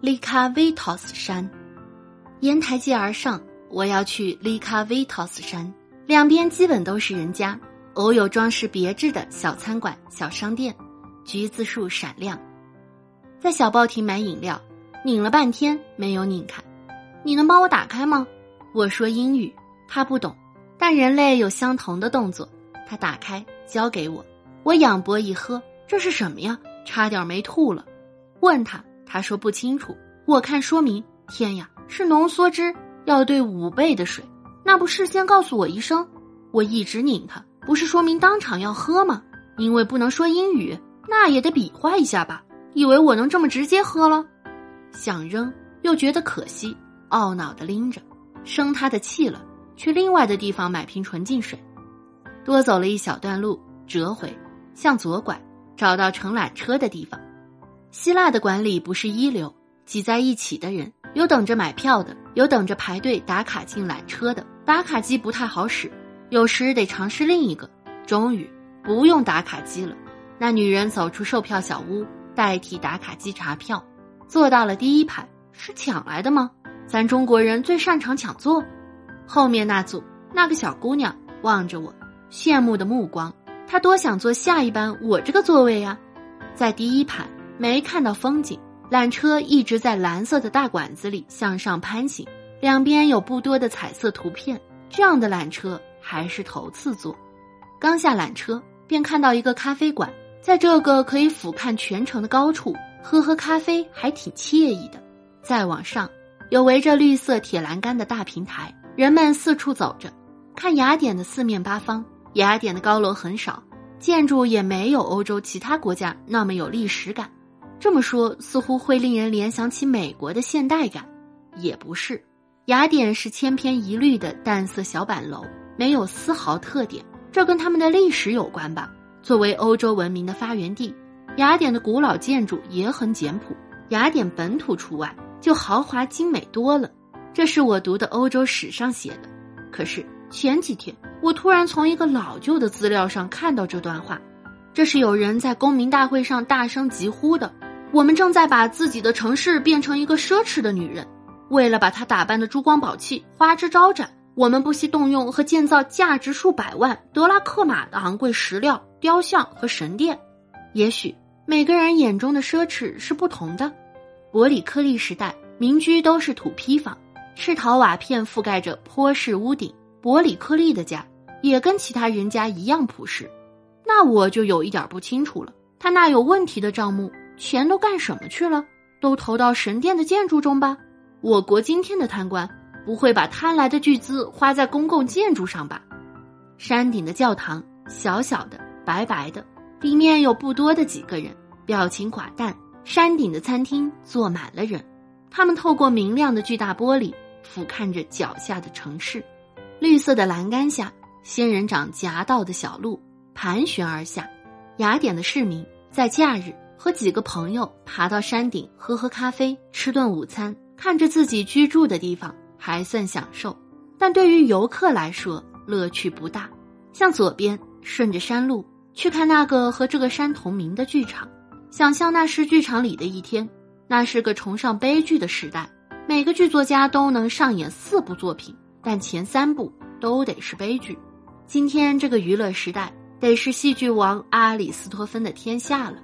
利卡维托斯山。沿台阶而上，我要去利卡维托斯山。两边基本都是人家，偶有装饰别致的小餐馆、小商店，橘子树闪亮。在小报亭买饮料，拧了半天没有拧开。你能帮我打开吗？我说英语，他不懂，但人类有相同的动作。他打开，交给我，我仰脖一喝，这是什么呀？差点没吐了。问他，他说不清楚。我看说明，天呀，是浓缩汁，要兑五倍的水，那不事先告诉我一声？我一直拧他，不是说明当场要喝吗？因为不能说英语，那也得比划一下吧。以为我能这么直接喝了？想扔又觉得可惜，懊恼的拎着，生他的气了。去另外的地方买瓶纯净水。多走了一小段路，折回，向左拐，找到乘缆车的地方。希腊的管理不是一流，挤在一起的人有等着买票的，有等着排队打卡进缆车的。打卡机不太好使，有时得尝试另一个。终于不用打卡机了，那女人走出售票小屋。代替打卡机查票，坐到了第一排，是抢来的吗？咱中国人最擅长抢座。后面那组那个小姑娘望着我，羡慕的目光，她多想坐下一班我这个座位呀。在第一排没看到风景，缆车一直在蓝色的大管子里向上攀行，两边有不多的彩色图片。这样的缆车还是头次坐。刚下缆车，便看到一个咖啡馆。在这个可以俯瞰全城的高处，喝喝咖啡还挺惬意的。再往上，有围着绿色铁栏杆的大平台，人们四处走着，看雅典的四面八方。雅典的高楼很少，建筑也没有欧洲其他国家那么有历史感。这么说似乎会令人联想起美国的现代感，也不是。雅典是千篇一律的淡色小板楼，没有丝毫特点。这跟他们的历史有关吧？作为欧洲文明的发源地，雅典的古老建筑也很简朴，雅典本土除外，就豪华精美多了。这是我读的欧洲史上写的。可是前几天，我突然从一个老旧的资料上看到这段话，这是有人在公民大会上大声疾呼的：“我们正在把自己的城市变成一个奢侈的女人，为了把她打扮的珠光宝气、花枝招展。”我们不惜动用和建造价值数百万德拉克马的昂贵石料、雕像和神殿。也许每个人眼中的奢侈是不同的。伯里克利时代，民居都是土坯房，赤陶瓦片覆盖着坡式屋顶。伯里克利的家也跟其他人家一样朴实。那我就有一点不清楚了，他那有问题的账目钱都干什么去了？都投到神殿的建筑中吧？我国今天的贪官。不会把贪来的巨资花在公共建筑上吧？山顶的教堂小小的、白白的，里面有不多的几个人，表情寡淡。山顶的餐厅坐满了人，他们透过明亮的巨大玻璃俯瞰着脚下的城市。绿色的栏杆下，仙人掌夹道的小路盘旋而下。雅典的市民在假日和几个朋友爬到山顶喝喝咖啡，吃顿午餐，看着自己居住的地方。还算享受，但对于游客来说乐趣不大。向左边顺着山路去看那个和这个山同名的剧场，想象那是剧场里的一天。那是个崇尚悲剧的时代，每个剧作家都能上演四部作品，但前三部都得是悲剧。今天这个娱乐时代，得是戏剧王阿里斯托芬的天下了。